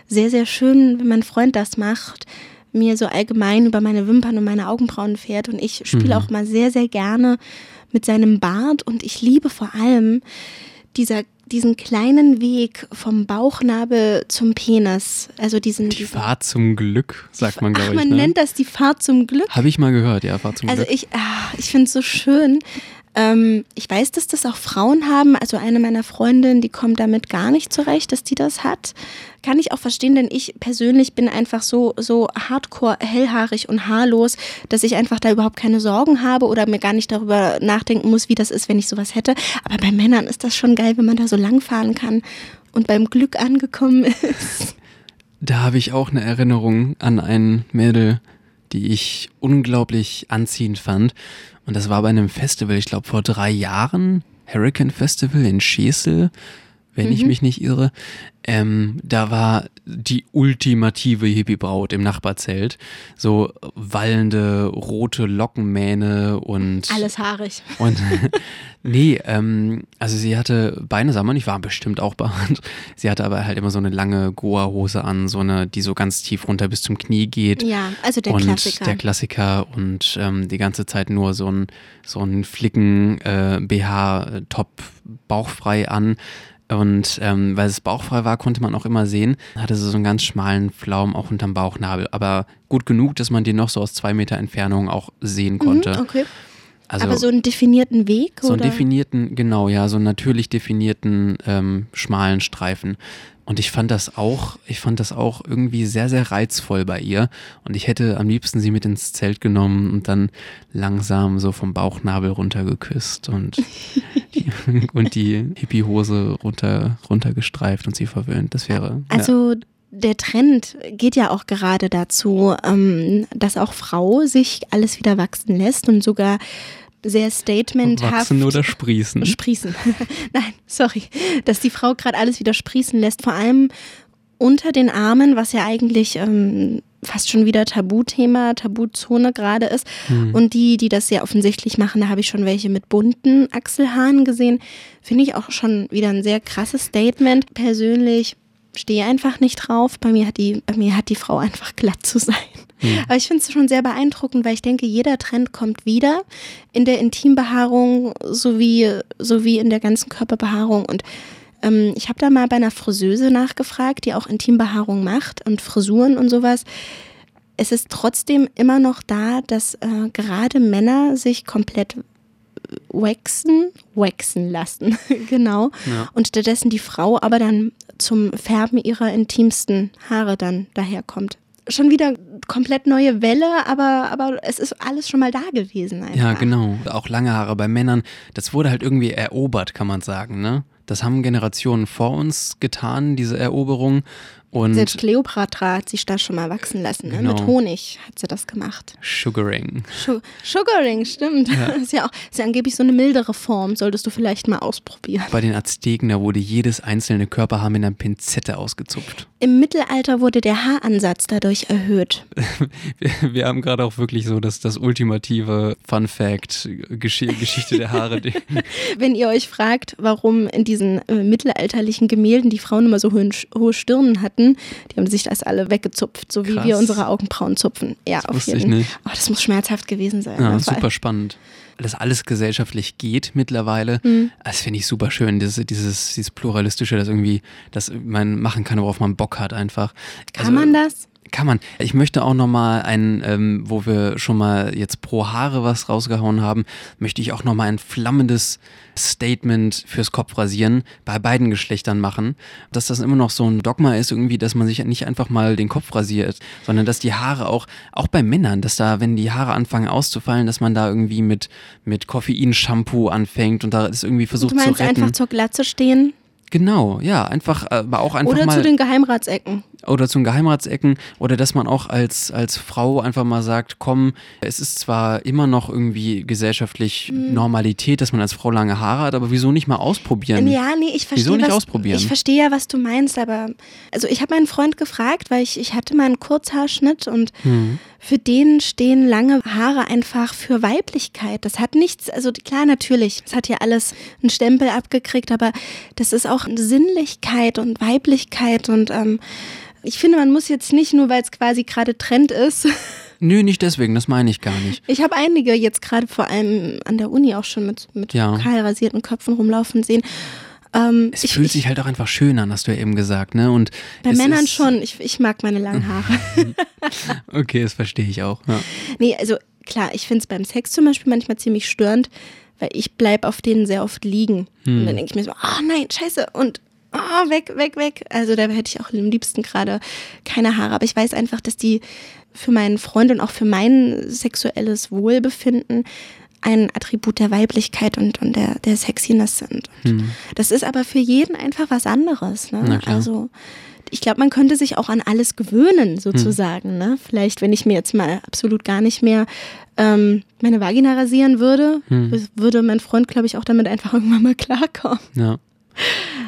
[SPEAKER 2] sehr sehr schön, wenn mein Freund das macht mir so allgemein über meine Wimpern und meine Augenbrauen fährt. Und ich spiele
[SPEAKER 3] Mhm.
[SPEAKER 2] auch mal sehr sehr gerne mit seinem Bart. Und ich liebe vor allem dieser, diesen kleinen Weg vom Bauchnabel zum Penis. Also diesen.
[SPEAKER 3] Die Fahrt zum Glück, sagt man,
[SPEAKER 2] Ach,
[SPEAKER 3] glaube ich.
[SPEAKER 2] man
[SPEAKER 3] Ne?
[SPEAKER 2] nennt das die Fahrt zum Glück.
[SPEAKER 3] Habe ich mal gehört, ja, Fahrt zum
[SPEAKER 2] Also
[SPEAKER 3] Glück.
[SPEAKER 2] ich, ah, ich finde es so schön. Ähm, ich weiß, dass das auch Frauen haben. Also eine meiner Freundinnen, die kommt damit gar nicht zurecht, dass die das hat. Kann ich auch verstehen, denn ich persönlich bin einfach so, so hardcore hellhaarig und haarlos, dass ich einfach da überhaupt keine Sorgen habe oder mir gar nicht darüber nachdenken muss, wie das ist, wenn ich sowas hätte. Aber bei Männern ist das schon geil, wenn man da so lang fahren kann und beim Glück angekommen ist.
[SPEAKER 3] Da habe ich auch eine Erinnerung an ein Mädel, die ich unglaublich anziehend fand. Und das war bei einem Festival, ich glaube vor drei Jahren, Hurricane Festival in Schesel, wenn ich mich nicht irre. Ähm, da war die ultimative Hippie-Braut im Nachbarzelt. So wallende rote Lockenmähne und
[SPEAKER 2] Alles haarig.
[SPEAKER 3] und nee, ähm, also sie hatte Beine, sagen wir nicht, war bestimmt auch behaart. Sie hatte aber halt immer so eine lange Goa-Hose an, so eine, die so ganz tief runter bis zum Knie geht.
[SPEAKER 2] Ja, also der
[SPEAKER 3] und
[SPEAKER 2] Klassiker.
[SPEAKER 3] der Klassiker und ähm, die ganze Zeit nur so ein, so ein Flicken äh, BH-Top bauchfrei an. Und ähm, weil es bauchfrei war, konnte man auch immer sehen, hatte sie so einen ganz schmalen Pflaum auch unterm Bauchnabel. Aber gut genug, dass man den noch so aus zwei Meter Entfernung auch sehen konnte.
[SPEAKER 2] Mhm, okay.
[SPEAKER 3] Also
[SPEAKER 2] Aber so einen definierten Weg?
[SPEAKER 3] so einen
[SPEAKER 2] oder?
[SPEAKER 3] definierten, genau, ja, so einen natürlich definierten ähm, schmalen Streifen. Und ich fand das auch, ich fand das auch irgendwie sehr, sehr reizvoll bei ihr. Und ich hätte am liebsten sie mit ins Zelt genommen und dann langsam so vom Bauchnabel runtergeküsst und die, und die Hippie-Hose runter, runtergestreift und sie verwöhnt. Das wäre.
[SPEAKER 2] Also der Trend geht ja auch gerade dazu, ähm, dass auch Frau sich alles wieder wachsen lässt und sogar sehr statementhaft.
[SPEAKER 3] wachsen oder sprießen.
[SPEAKER 2] Sprießen. Nein, sorry. Dass die Frau gerade alles wieder sprießen lässt, vor allem unter den Armen, was ja eigentlich ähm, fast schon wieder Tabuthema, Tabuzone gerade ist.
[SPEAKER 3] Hm.
[SPEAKER 2] Und die, die das sehr offensichtlich machen, da habe ich schon welche mit bunten Achselhaaren gesehen. Finde ich auch schon wieder ein sehr krasses Statement. Persönlich stehe einfach nicht drauf. Bei mir hat die, bei mir hat die Frau einfach glatt zu sein.
[SPEAKER 3] Hm.
[SPEAKER 2] Aber ich finde es schon sehr beeindruckend, weil ich denke, jeder Trend kommt wieder in der Intimbehaarung sowie, sowie in der ganzen Körperbehaarung. Und ähm, ich habe da mal bei einer Friseuse nachgefragt, die auch Intimbehaarung macht und Frisuren und sowas. Es ist trotzdem immer noch da, dass äh, gerade Männer sich komplett waxen, waxen lassen, genau.
[SPEAKER 3] Ja.
[SPEAKER 2] Und stattdessen die Frau aber dann zum Färben ihrer intimsten Haare dann daherkommt. Schon wieder komplett neue Welle, aber, aber es ist alles schon mal da gewesen. Einfach.
[SPEAKER 3] Ja, genau. Auch lange Haare bei Männern, das wurde halt irgendwie erobert, kann man sagen, ne? Das haben Generationen vor uns getan, diese Eroberung. Und
[SPEAKER 2] Selbst Kleopatra hat sich da schon mal wachsen lassen. Ne?
[SPEAKER 3] Genau.
[SPEAKER 2] Mit Honig hat sie das gemacht.
[SPEAKER 3] Sugaring.
[SPEAKER 2] Su- Sugaring, stimmt. Das ist ja auch ist ja angeblich so eine mildere Form. Solltest du vielleicht mal ausprobieren.
[SPEAKER 3] Bei den Azteken, da wurde jedes einzelne Körperhaar mit einer Pinzette ausgezupft.
[SPEAKER 2] Im Mittelalter wurde der Haaransatz dadurch erhöht.
[SPEAKER 3] Wir, wir haben gerade auch wirklich so das, das ultimative Fun Fact, Gesch Geschichte der Haare.
[SPEAKER 2] Wenn ihr euch fragt, warum in diesen äh, mittelalterlichen Gemälden die Frauen immer so hohe Stirnen hatten, die haben sich das alle weggezupft, so wie
[SPEAKER 3] Krass.
[SPEAKER 2] wir unsere Augenbrauen zupfen. Ja, auf
[SPEAKER 3] wusste
[SPEAKER 2] jeden
[SPEAKER 3] nicht.
[SPEAKER 2] Oh, das muss schmerzhaft gewesen sein.
[SPEAKER 3] ja, super spannend. Dass alles gesellschaftlich geht mittlerweile,
[SPEAKER 2] Mhm.
[SPEAKER 3] das finde ich super schön. Dieses, dieses, dieses Pluralistische, das irgendwie, dass man machen kann, worauf man Bock hat einfach.
[SPEAKER 2] Kann
[SPEAKER 3] Also,
[SPEAKER 2] man das?
[SPEAKER 3] Kann man. Ich möchte auch nochmal ein, ähm, wo wir schon mal jetzt pro Haare was rausgehauen haben, möchte ich auch nochmal ein flammendes Statement fürs Kopfrasieren bei beiden Geschlechtern machen. Dass das immer noch so ein Dogma ist, irgendwie, dass man sich nicht einfach mal den Kopf rasiert, sondern dass die Haare auch, auch bei Männern, dass da, wenn die Haare anfangen auszufallen, dass man da irgendwie mit, mit Koffeinshampoo anfängt und da ist irgendwie versucht
[SPEAKER 2] Du
[SPEAKER 3] zu
[SPEAKER 2] meinst
[SPEAKER 3] retten.
[SPEAKER 2] einfach zur Glatze stehen
[SPEAKER 3] genau, ja, einfach, äh, aber auch einfach
[SPEAKER 2] oder
[SPEAKER 3] mal
[SPEAKER 2] zu den Geheimratsecken?
[SPEAKER 3] Oder zum Geheimratsecken oder dass man auch als, als Frau einfach mal sagt, komm, es ist zwar immer noch irgendwie gesellschaftlich
[SPEAKER 2] Mhm.
[SPEAKER 3] Normalität, dass man als Frau lange Haare hat, aber wieso nicht mal ausprobieren?
[SPEAKER 2] Ja, nee, ich verstehe.
[SPEAKER 3] Wieso nicht
[SPEAKER 2] was,
[SPEAKER 3] ausprobieren?
[SPEAKER 2] Ich verstehe ja, was du meinst, aber also ich habe meinen Freund gefragt, weil ich, ich hatte mal einen Kurzhaarschnitt und
[SPEAKER 3] Hm.
[SPEAKER 2] für den stehen lange Haare einfach für Weiblichkeit. Das hat nichts, also klar, natürlich, es hat ja alles einen Stempel abgekriegt, aber das ist auch Sinnlichkeit und Weiblichkeit und ähm, ich finde, man muss jetzt nicht nur, weil es quasi gerade Trend ist.
[SPEAKER 3] Nö, nicht deswegen, das meine ich gar nicht.
[SPEAKER 2] Ich habe einige jetzt gerade vor allem an der Uni auch schon mit, mit
[SPEAKER 3] Ja.
[SPEAKER 2] kahl rasierten Köpfen rumlaufen sehen. Ähm,
[SPEAKER 3] Es
[SPEAKER 2] ich,
[SPEAKER 3] fühlt
[SPEAKER 2] ich,
[SPEAKER 3] sich halt auch einfach schön an, hast du ja eben gesagt, ne? Und
[SPEAKER 2] bei Männern
[SPEAKER 3] ist,
[SPEAKER 2] schon. Ich, ich mag meine langen Haare.
[SPEAKER 3] Okay, das verstehe ich auch. Ja.
[SPEAKER 2] Nee, also klar, ich finde es beim Sex zum Beispiel manchmal ziemlich störend, weil ich bleibe auf denen sehr oft liegen. Und dann denke ich mir so, ah nein, scheiße und ah, weg, weg, weg. Also da hätte ich auch am liebsten gerade keine Haare. Aber ich weiß einfach, dass die für meinen Freund und auch für mein sexuelles Wohlbefinden ein Attribut der Weiblichkeit und, und der, der Sexiness sind.
[SPEAKER 3] Hm.
[SPEAKER 2] Das ist aber für jeden einfach was anderes. Ne? Also ich glaube, man könnte sich auch an alles gewöhnen, sozusagen. Ne? Vielleicht, wenn ich mir jetzt mal absolut gar nicht mehr ähm, meine Vagina rasieren würde,
[SPEAKER 3] Hm.
[SPEAKER 2] würde mein Freund, glaube ich, auch damit einfach irgendwann mal klarkommen.
[SPEAKER 3] Ja.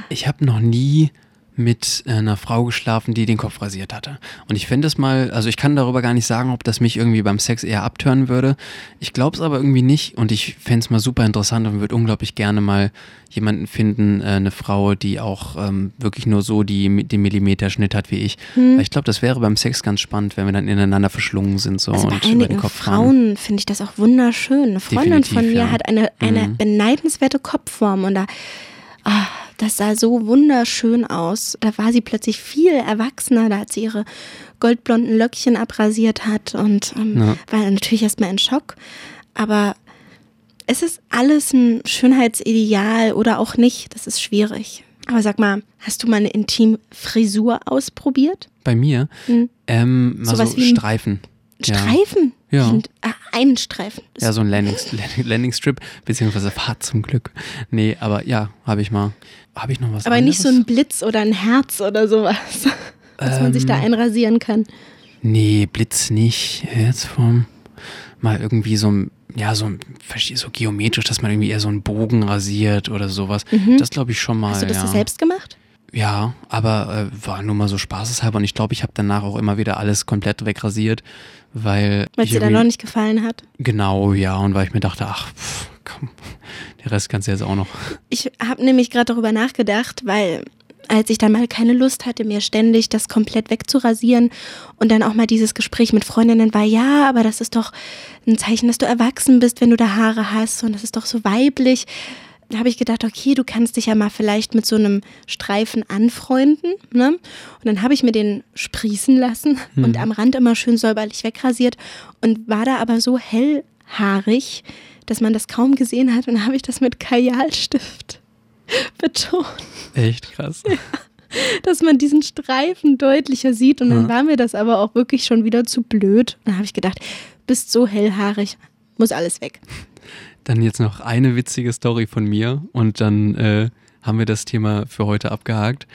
[SPEAKER 3] Ich habe noch nie mit äh, einer Frau geschlafen, die den Kopf rasiert hatte. Und ich fände es mal, also ich kann darüber gar nicht sagen, ob das mich irgendwie beim Sex eher abtören würde. Ich glaube es aber irgendwie nicht und ich fände es mal super interessant und würde unglaublich gerne mal jemanden finden, äh, eine Frau, die auch ähm, wirklich nur so die, den Millimeterschnitt hat wie ich. Weil ich glaube, das wäre beim Sex ganz spannend, wenn wir dann ineinander verschlungen sind so
[SPEAKER 2] Also bei
[SPEAKER 3] und über den Kopf.
[SPEAKER 2] Frauen finde ich das auch wunderschön. Eine Freundin
[SPEAKER 3] Definitiv,
[SPEAKER 2] von mir
[SPEAKER 3] ja.
[SPEAKER 2] hat eine, eine
[SPEAKER 3] Mhm.
[SPEAKER 2] beneidenswerte Kopfform und da, ah, das sah so wunderschön aus. Da war sie plötzlich viel erwachsener, da hat sie ihre goldblonden Löckchen abrasiert hat und ähm,
[SPEAKER 3] Ja.
[SPEAKER 2] war natürlich erstmal in Schock. Aber es ist alles ein Schönheitsideal oder auch nicht, das ist schwierig. Aber sag mal, hast du mal eine Intimfrisur ausprobiert?
[SPEAKER 3] Bei mir,
[SPEAKER 2] Hm.
[SPEAKER 3] ähm, mal so
[SPEAKER 2] ein
[SPEAKER 3] Streifen.
[SPEAKER 2] Streifen?
[SPEAKER 3] Ja.
[SPEAKER 2] Ah, einen Streifen.
[SPEAKER 3] Ja, so ein Landing, Landing-Strip, beziehungsweise Fahrt zum Glück. Nee, aber ja, habe ich mal. Habe ich noch was
[SPEAKER 2] aber
[SPEAKER 3] anderes?
[SPEAKER 2] nicht so ein Blitz oder ein Herz oder sowas, dass man sich da
[SPEAKER 3] Ähm,
[SPEAKER 2] einrasieren kann.
[SPEAKER 3] Nee, Blitz nicht. Jetzt vom mal irgendwie so ein, ja, so, ein- so geometrisch, dass man irgendwie eher so einen Bogen rasiert oder sowas. Das glaube ich schon mal.
[SPEAKER 2] Mhm. Hast du das
[SPEAKER 3] ja.
[SPEAKER 2] selbst gemacht?
[SPEAKER 3] Ja, aber äh, war nur mal so spaßeshalber und ich glaube, ich habe danach auch immer wieder alles komplett wegrasiert, weil.
[SPEAKER 2] Weil es dir dann noch nicht gefallen hat?
[SPEAKER 3] Genau, ja, und weil ich mir dachte, ach, pff, komm, der Rest kannst du jetzt auch noch.
[SPEAKER 2] Ich habe nämlich gerade darüber nachgedacht, weil als ich dann mal keine Lust hatte, mir ständig das komplett wegzurasieren und dann auch mal dieses Gespräch mit Freundinnen war, ja, aber das ist doch ein Zeichen, dass du erwachsen bist, wenn du da Haare hast und das ist doch so weiblich. Da habe ich gedacht, okay, du kannst dich ja mal vielleicht mit so einem Streifen anfreunden. Ne? Und dann habe ich mir den sprießen lassen und am Rand immer schön säuberlich wegrasiert und war da aber so hellhaarig, dass man das kaum gesehen hat. Und dann habe ich das mit Kajalstift betont,
[SPEAKER 3] Echt krass.
[SPEAKER 2] dass man diesen Streifen deutlicher sieht. Und dann
[SPEAKER 3] Ja.
[SPEAKER 2] war mir das aber auch wirklich schon wieder zu blöd. Und dann habe ich gedacht, bist so hellhaarig, muss alles weg.
[SPEAKER 3] Dann jetzt noch eine witzige Story von mir und dann äh, haben wir das Thema für heute abgehakt.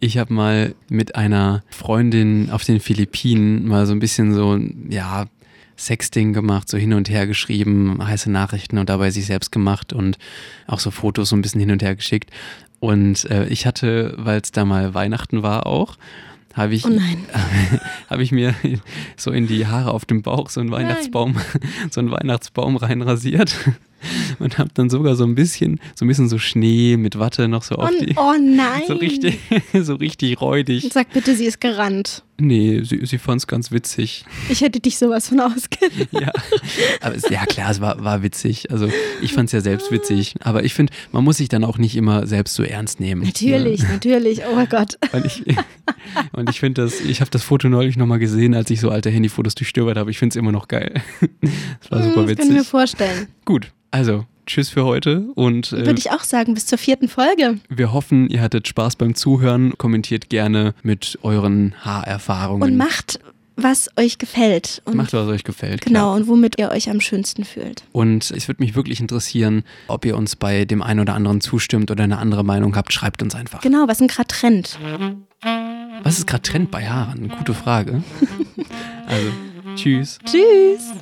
[SPEAKER 3] Ich habe mal mit einer Freundin auf den Philippinen mal so ein bisschen so, ja, Sexting gemacht, so hin und her geschrieben, heiße Nachrichten und dabei sich selbst gemacht und auch so Fotos so ein bisschen hin und her geschickt. Und äh, ich hatte, weil es da mal Weihnachten war auch, habe ich,
[SPEAKER 2] Oh nein.
[SPEAKER 3] habe ich mir so in die Haare auf dem Bauch so einen Weihnachtsbaum, so einen Weihnachtsbaum reinrasiert und habe dann sogar so ein bisschen, so ein bisschen so Schnee mit Watte noch so auf
[SPEAKER 2] Und,
[SPEAKER 3] die,
[SPEAKER 2] oh nein.
[SPEAKER 3] so richtig, so richtig räudig.
[SPEAKER 2] Sag bitte, sie ist gerannt.
[SPEAKER 3] Nee, sie, sie fand es ganz witzig.
[SPEAKER 2] Ich hätte dich sowas von ausgedacht.
[SPEAKER 3] Ja, aber es, ja klar, es war, war witzig. Also ich fand es ja selbst witzig. Aber ich finde, man muss sich dann auch nicht immer selbst so ernst nehmen.
[SPEAKER 2] Natürlich,
[SPEAKER 3] Ne?
[SPEAKER 2] natürlich. Oh mein Gott.
[SPEAKER 3] Und ich, und ich finde das, ich habe das Foto neulich nochmal gesehen, als ich so alte Handyfotos durchstöbert habe. Ich finde es immer noch geil. Das war super
[SPEAKER 2] Hm, Das kann ich mir
[SPEAKER 3] witzig.
[SPEAKER 2] vorstellen.
[SPEAKER 3] Gut, also tschüss für heute und äh,
[SPEAKER 2] Würde ich auch sagen, bis zur vierten Folge.
[SPEAKER 3] wir hoffen, ihr hattet Spaß beim Zuhören. Kommentiert gerne mit euren Haarerfahrungen.
[SPEAKER 2] Und macht, was euch gefällt. Und
[SPEAKER 3] Macht, was euch gefällt.
[SPEAKER 2] Genau,
[SPEAKER 3] klar.
[SPEAKER 2] und womit ihr euch am schönsten fühlt.
[SPEAKER 3] Und es würde mich wirklich interessieren, ob ihr uns bei dem einen oder anderen zustimmt oder eine andere Meinung habt. Schreibt uns einfach.
[SPEAKER 2] Genau, was denn gerade Trend?
[SPEAKER 3] Was ist gerade Trend bei Haaren? Gute Frage. Also, Tschüss.
[SPEAKER 2] Tschüss.